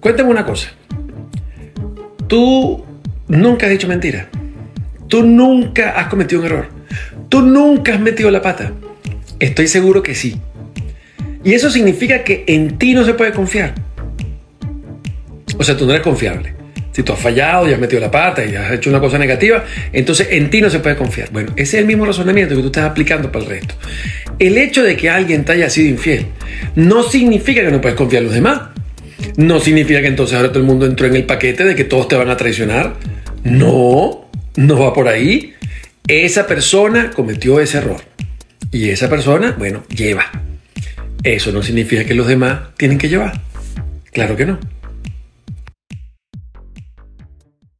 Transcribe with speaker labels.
Speaker 1: cuéntame una cosa. Tú nunca has dicho mentira. Tú nunca has cometido un error. Tú nunca has metido la pata. Estoy seguro que sí. Y eso significa que en ti no se puede confiar. O sea, tú no eres confiable. Si tú has fallado y has metido la pata y has hecho una cosa negativa, entonces en ti no se puede confiar. Bueno, ese es el mismo razonamiento que tú estás aplicando para el resto. El hecho de que alguien te haya sido infiel no significa que no puedes confiar en los demás. No significa que entonces ahora todo el mundo entró en el paquete de que todos te van a traicionar. No, no va por ahí. Esa persona cometió ese error. Y esa persona, bueno, lleva. Eso no significa que los demás tienen que llevar. Claro que no.